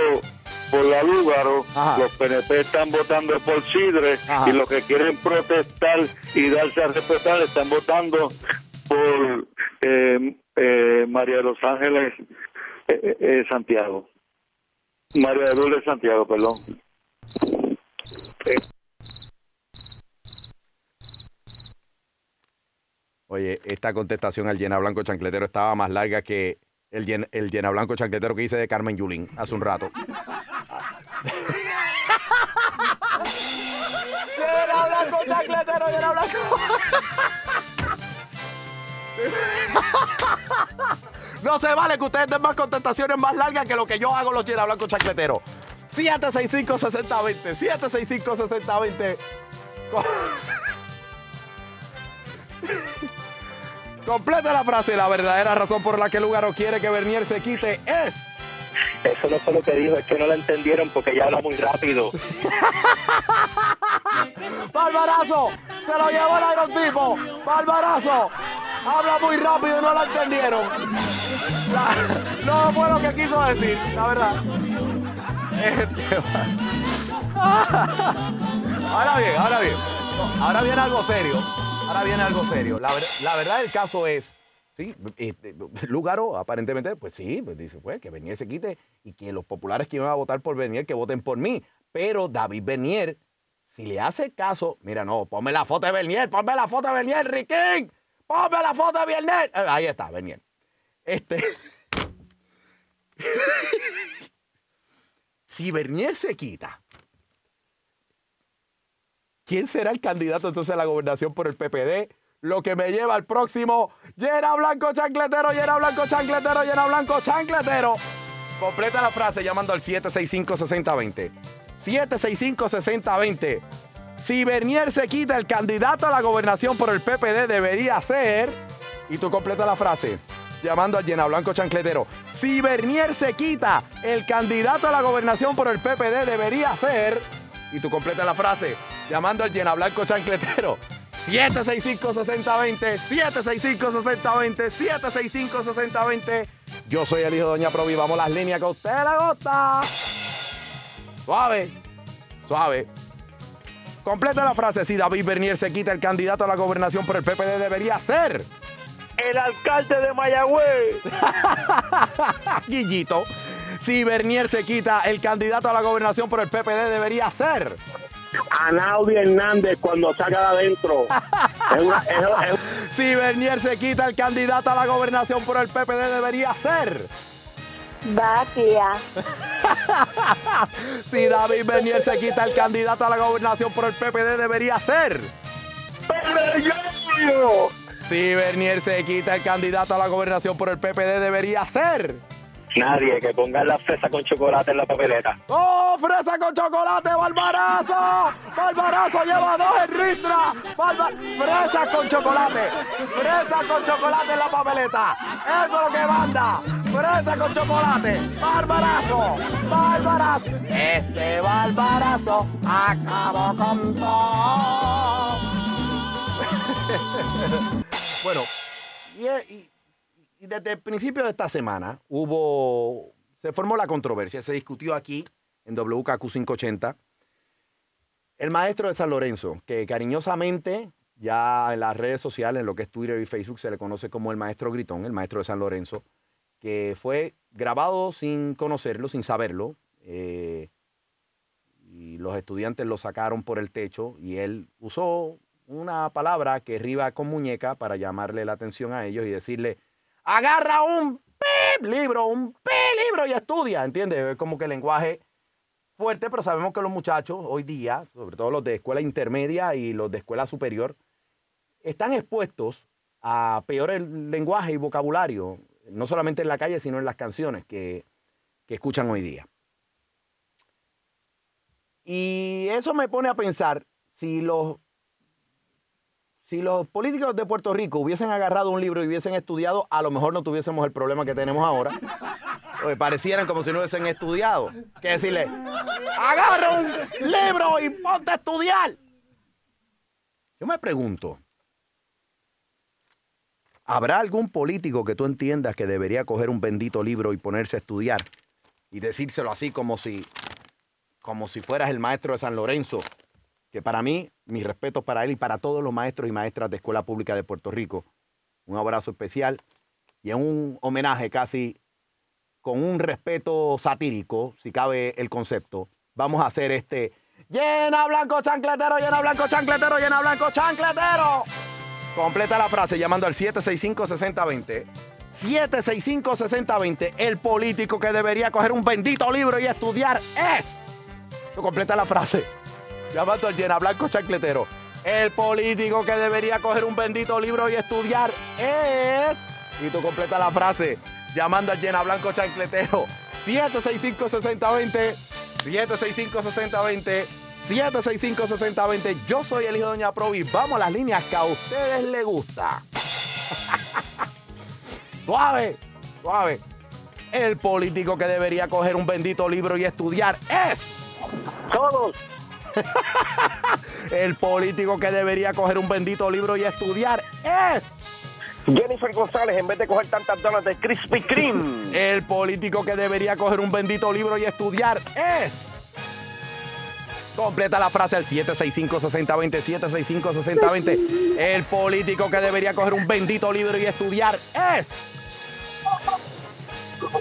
por la Lúgaro, los PNP están votando por Sidre y los que quieren protestar y darse a respetar están votando por eh, eh, María de los Ángeles eh, eh, Santiago. María de Lourdes Santiago, perdón. Oye, esta contestación al llena blanco chancletero estaba más larga que el, llen- el llena blanco chancletero que hice de Carmen Yulín hace un rato. llena blanco chancletero, llena blanco. No se vale que ustedes den más contestaciones más largas que lo que yo hago los llena blanco chancleteros. 765-6020, 765-6020. Completa la frase. La verdadera razón por la que Lugaro quiere que Bernier se quite es. Eso no fue lo que dijo, es que no la entendieron porque ya habla muy rápido. ¡Barbarazo! ¡Se lo llevó el Iron Tipo! ¡Barbarazo! Habla muy rápido y no lo entendieron. La- no fue lo que quiso decir, la verdad. Este ahora bien, ahora bien. Ahora viene algo serio. Ahora viene algo serio. La verdad del caso es, sí, este, Lugaro aparentemente, pues sí, pues dice, pues que Bernier se quite y que los populares que iban a votar por Bernier, que voten por mí. Pero David Bernier, si le hace caso, mira, no, ponme la foto de Bernier, ponme la foto de Bernier, Riquín, ponme la foto de Bernier. Eh, Ahí está, Bernier. Este. si Bernier se quita, ¿quién será el candidato entonces a la gobernación por el PPD? Lo que me lleva al próximo llena blanco chancletero, llena blanco chancletero, llena blanco chancletero. Completa la frase llamando al 765-6020. 765-6020. Si Bernier se quita el candidato a la gobernación por el PPD debería ser. Y tú completa la frase llamando al llena blanco chancletero. Si Bernier se quita el candidato a la gobernación por el PPD debería ser. Y tú completa la frase llamando al llena blanco chancletero. 765-6020, 765-6020, 765-6020. Yo soy el hijo de Doña Provi. Vamos las líneas que a usted le gusta. Suave, suave. Completa la frase. Si David Bernier se quita el candidato a la gobernación por el PPD, debería ser. El alcalde de Mayagüez. Guillito. Si Bernier se quita el candidato a la gobernación por el PPD, debería ser. Anaudi Hernández cuando salga de adentro. Es una- es- es- Si Bernier se quita el candidato a la gobernación por el PPD, debería ser. Batia. Si David Bernier se quita el candidato a la gobernación por el PPD, debería ser. Si Bernier se quita el candidato a la gobernación por el PPD, debería ser. Nadie que ponga la fresa con chocolate en la papeleta. ¡Oh, fresa con chocolate, Barbarazo! ¡Barbarazo lleva dos en ristra! Barba- ¡Fresa con chocolate! ¡Fresa con chocolate en la papeleta! ¡Eso es lo que manda! ¡Fresa con chocolate! ¡Barbarazo! ¡Barbarazo! Ese barbarazo acabó con todo. bueno, y, desde el principio de esta semana hubo, se formó la controversia, se discutió aquí en WKQ 580. El maestro de San Lorenzo, que cariñosamente ya en las redes sociales, en lo que es Twitter y Facebook, se le conoce como el maestro Gritón, el maestro de San Lorenzo, que fue grabado sin conocerlo, sin saberlo. eh, y los estudiantes lo sacaron por el techo y él usó una palabra que riba con muñeca para llamarle la atención a ellos y decirle, agarra un pip libro, un pip libro y estudia, ¿entiendes? Es como que el lenguaje fuerte, pero sabemos que los muchachos hoy día, sobre todo los de escuela intermedia y los de escuela superior, están expuestos a peor el lenguaje y vocabulario, no solamente en la calle, sino en las canciones que, que escuchan hoy día. Y eso me pone a pensar si los, si los políticos de Puerto Rico hubiesen agarrado un libro y hubiesen estudiado, a lo mejor no tuviésemos el problema que tenemos ahora. Parecieran como si no hubiesen estudiado. Que decirle, agarra un libro y ponte a estudiar. Yo me pregunto, ¿habrá algún político que tú entiendas que debería coger un bendito libro y ponerse a estudiar? Y decírselo así como si, como si fueras el maestro de San Lorenzo. Que para mí, mis respetos para él y para todos los maestros y maestras de Escuela Pública de Puerto Rico. Un abrazo especial y es un homenaje casi con un respeto satírico, si cabe el concepto. Vamos a hacer este llena blanco chancletero, llena blanco chancletero, llena blanco chancletero. Completa la frase llamando al 765-6020. 765-6020. El político que debería coger un bendito libro y estudiar es. Completa la frase. Llamando al llena blanco chancletero. El político que debería coger un bendito libro y estudiar es. Y tú completa la frase. Llamando al llena blanco chancletero. 765-6020. 765-6020. 765-6020. Yo soy el hijo de Doña Provi. Vamos a las líneas que a ustedes les gusta. suave, suave. El político que debería coger un bendito libro y estudiar es. Todos. El político que debería coger un bendito libro y estudiar es. Jennifer González, en vez de coger tantas donas de Krispy Kreme. El político que debería coger un bendito libro y estudiar es. Completa la frase al 765-6020, 765-6020. El político que debería coger un bendito libro y estudiar es.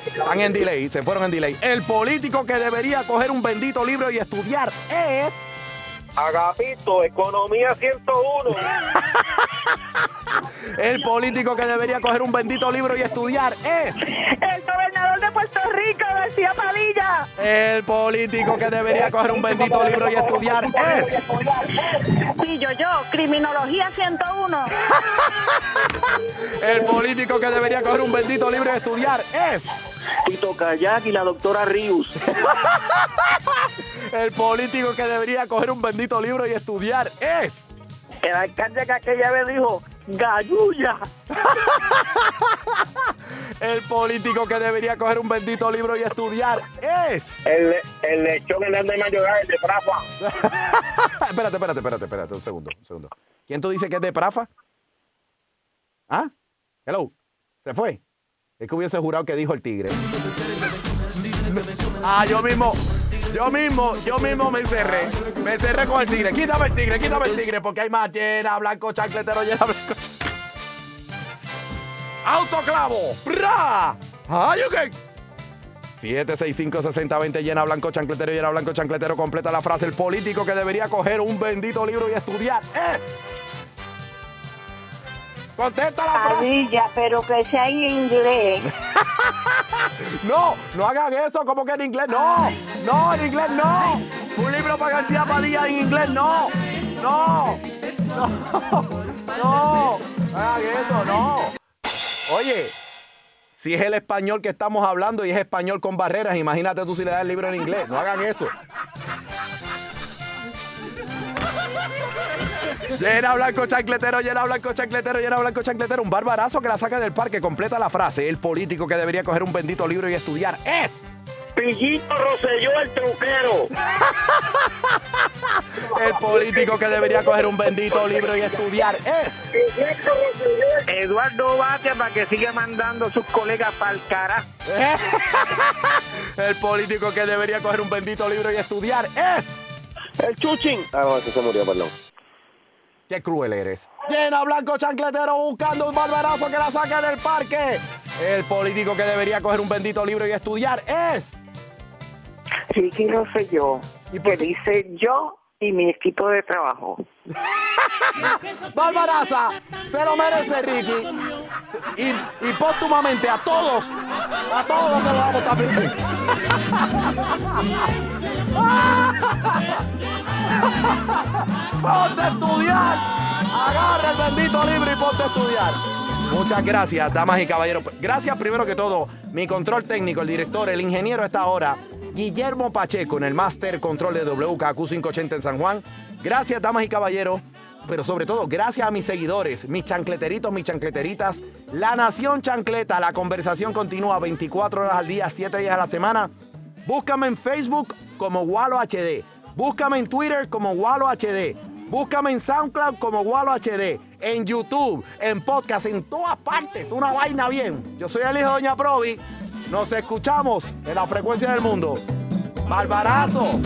Están en delay, se fueron en delay. El político que debería coger un bendito libro y estudiar es. Agapito, Economía 101. El político que debería coger un bendito libro y estudiar es. El gobernador de Puerto Rico, García Padilla. El político que debería coger un bendito libro y estudiar es. Y yo, yo, Criminología 101. El político que debería coger un bendito libro y estudiar es. Tito Kayak y la doctora Rius. El político que debería coger un bendito libro y estudiar es. El alcalde que aquella vez dijo, Galluya. El político que debería coger un bendito libro y estudiar es. El, el lechón Hernández Mayoral, el de Prafa. espérate, espérate, espérate, espérate, un segundo, un segundo. ¿Quién tú dices que es de Prafa? ¿Ah? Hello. ¿Se fue? Es que hubiese jurado que dijo el tigre. Ah, yo mismo, yo mismo, yo mismo me encerré. Me encerré con el tigre. Quítame el tigre, quítame el tigre, porque hay más llena, blanco, chancletero, llena, blanco. Autoclavo. ¡Bra! ¡Ay, ok! 765-6020 llena blanco chancletero, llena blanco chancletero, completa la frase. El político que debería coger un bendito libro y estudiar es. Contesta la frase. Padilla, pero que sea en inglés. No, no hagan eso, como que en inglés no. No, en inglés no. Un libro para García Padilla en inglés no. No. No. No. No hagan eso, no. Oye, si es el español que estamos hablando y es español con barreras, imagínate tú si le das el libro en inglés. No hagan eso. Llena blanco chancletero, llena blanco chancletero, llena blanco chancletero. Un barbarazo que la saca del parque. Completa la frase. El político que debería coger un bendito libro y estudiar es. Pillito Rosselló, el truquero. El político que debería coger un bendito libro y estudiar es. Eduardo Batia para que siga mandando a sus colegas para el carajo. El político que debería coger un bendito libro y estudiar es. El chuchín. Ah, no, ese se murió, perdón. Qué cruel eres. Llena blanco chancletero buscando un barbarazo que la saque del parque. El político que debería coger un bendito libro y estudiar es. Ricky Rosselló, que dice yo y mi equipo de trabajo. Barbaraza, se lo merece Ricky. Y, y póstumamente a todos, a todos se lo damos también. ¡Ponte a estudiar! Agarra el bendito libro y ponte a estudiar. Muchas gracias, damas y caballeros. Gracias primero que todo, mi control técnico, el director, el ingeniero a esta hora, Guillermo Pacheco, en el Master Control de WKQ 580 en San Juan. Gracias, damas y caballeros. Pero sobre todo, gracias a mis seguidores, mis chancleteritos, mis chancleteritas. La Nación Chancleta, la conversación continúa 24 horas al día, 7 días a la semana. Búscame en Facebook como Walo HD. Búscame en Twitter como Walo HD. Búscame en SoundCloud como Walo HD. En YouTube, en podcast, en todas partes. Una vaina bien. Yo soy el hijo de Doña Provi. Nos escuchamos en la frecuencia del mundo. ¡Barbarazo!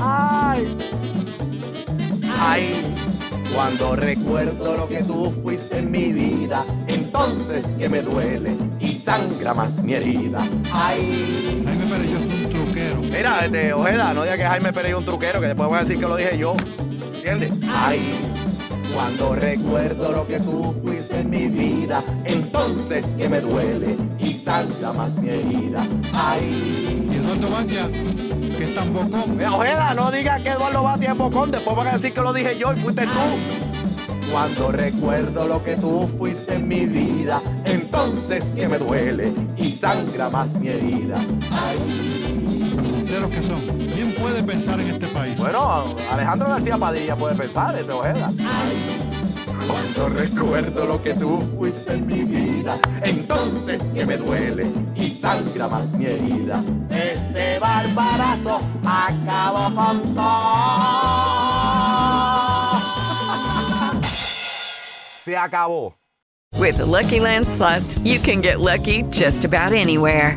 ¡Ay! ¡Ay! Cuando recuerdo lo que tú fuiste en mi vida, entonces que me duele y sangra más mi herida. ¡Ay! Jaime Pérez es un truquero. Mira, este, Ojeda, no diga que Jaime Pérez es un truquero, que después voy a decir que lo dije yo. ¿Entiendes? ¡Ay! Cuando recuerdo lo que tú fuiste en mi vida, entonces que me duele y sangra más mi herida. ¡Ay! Y Eduardo Batia, que es tan bocón. Mira, Ojeda, no digas que Eduardo Batia es bocón, después van a decir que lo dije yo y fuiste tú. Cuando recuerdo lo que tú fuiste en mi vida, entonces que me duele y sangra más mi herida. De los que son. ¿Quién puede pensar en este país? Bueno, Alejandro García Padilla puede pensar, este Ojeda. Cuando recuerdo lo que tú fuiste en mi vida, entonces que me duele y sangra más mi herida. Ese barbarazo acabó con todo. Se acabó. With the Lucky Land slots, you can get lucky just about anywhere.